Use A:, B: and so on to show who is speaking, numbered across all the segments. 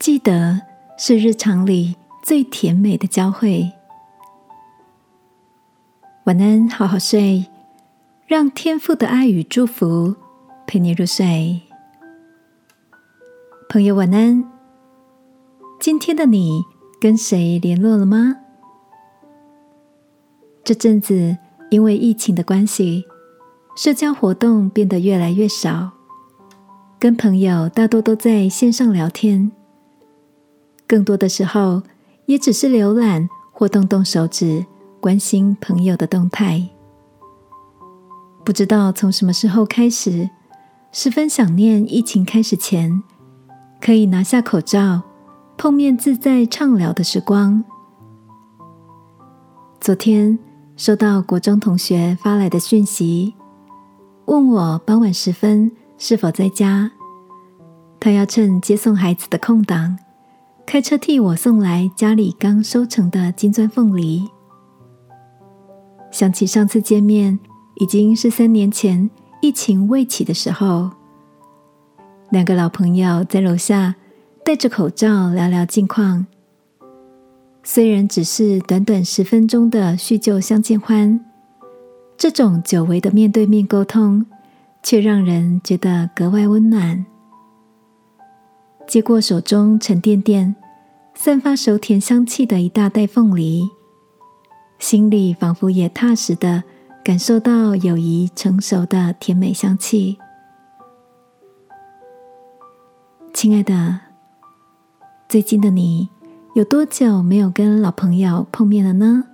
A: 记得是日常里最甜美的交汇。晚安，好好睡，让天父的爱与祝福陪你入睡。朋友，晚安。今天的你跟谁联络了吗？这阵子因为疫情的关系，社交活动变得越来越少，跟朋友大多都在线上聊天，更多的时候也只是浏览或动动手指。关心朋友的动态，不知道从什么时候开始，十分想念疫情开始前可以拿下口罩、碰面自在畅聊的时光。昨天收到国中同学发来的讯息，问我傍晚时分是否在家，他要趁接送孩子的空档，开车替我送来家里刚收成的金钻凤梨。想起上次见面已经是三年前疫情未起的时候，两个老朋友在楼下戴着口罩聊聊近况。虽然只是短短十分钟的叙旧相见欢，这种久违的面对面沟通，却让人觉得格外温暖。接过手中沉甸甸、散发熟甜香气的一大袋凤梨。心里仿佛也踏实的感受到友谊成熟的甜美香气。亲爱的，最近的你有多久没有跟老朋友碰面了呢？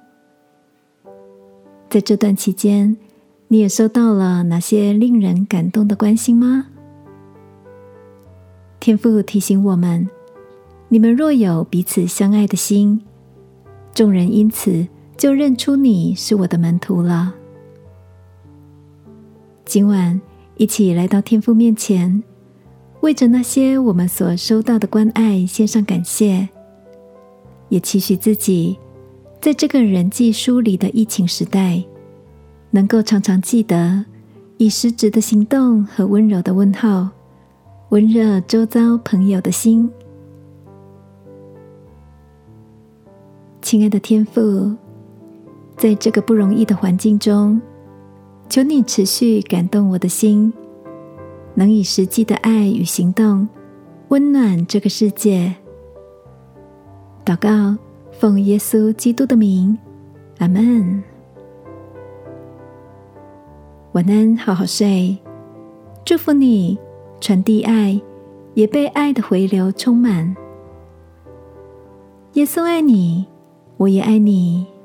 A: 在这段期间，你也收到了哪些令人感动的关心吗？天父提醒我们：你们若有彼此相爱的心，众人因此。就认出你是我的门徒了。今晚一起来到天父面前，为着那些我们所收到的关爱献上感谢，也期许自己在这个人际疏离的疫情时代，能够常常记得以实质的行动和温柔的问候，温热周遭朋友的心。亲爱的天父。在这个不容易的环境中，求你持续感动我的心，能以实际的爱与行动温暖这个世界。祷告，奉耶稣基督的名，阿门。晚安，好好睡。祝福你，传递爱，也被爱的回流充满。耶稣爱你，我也爱你。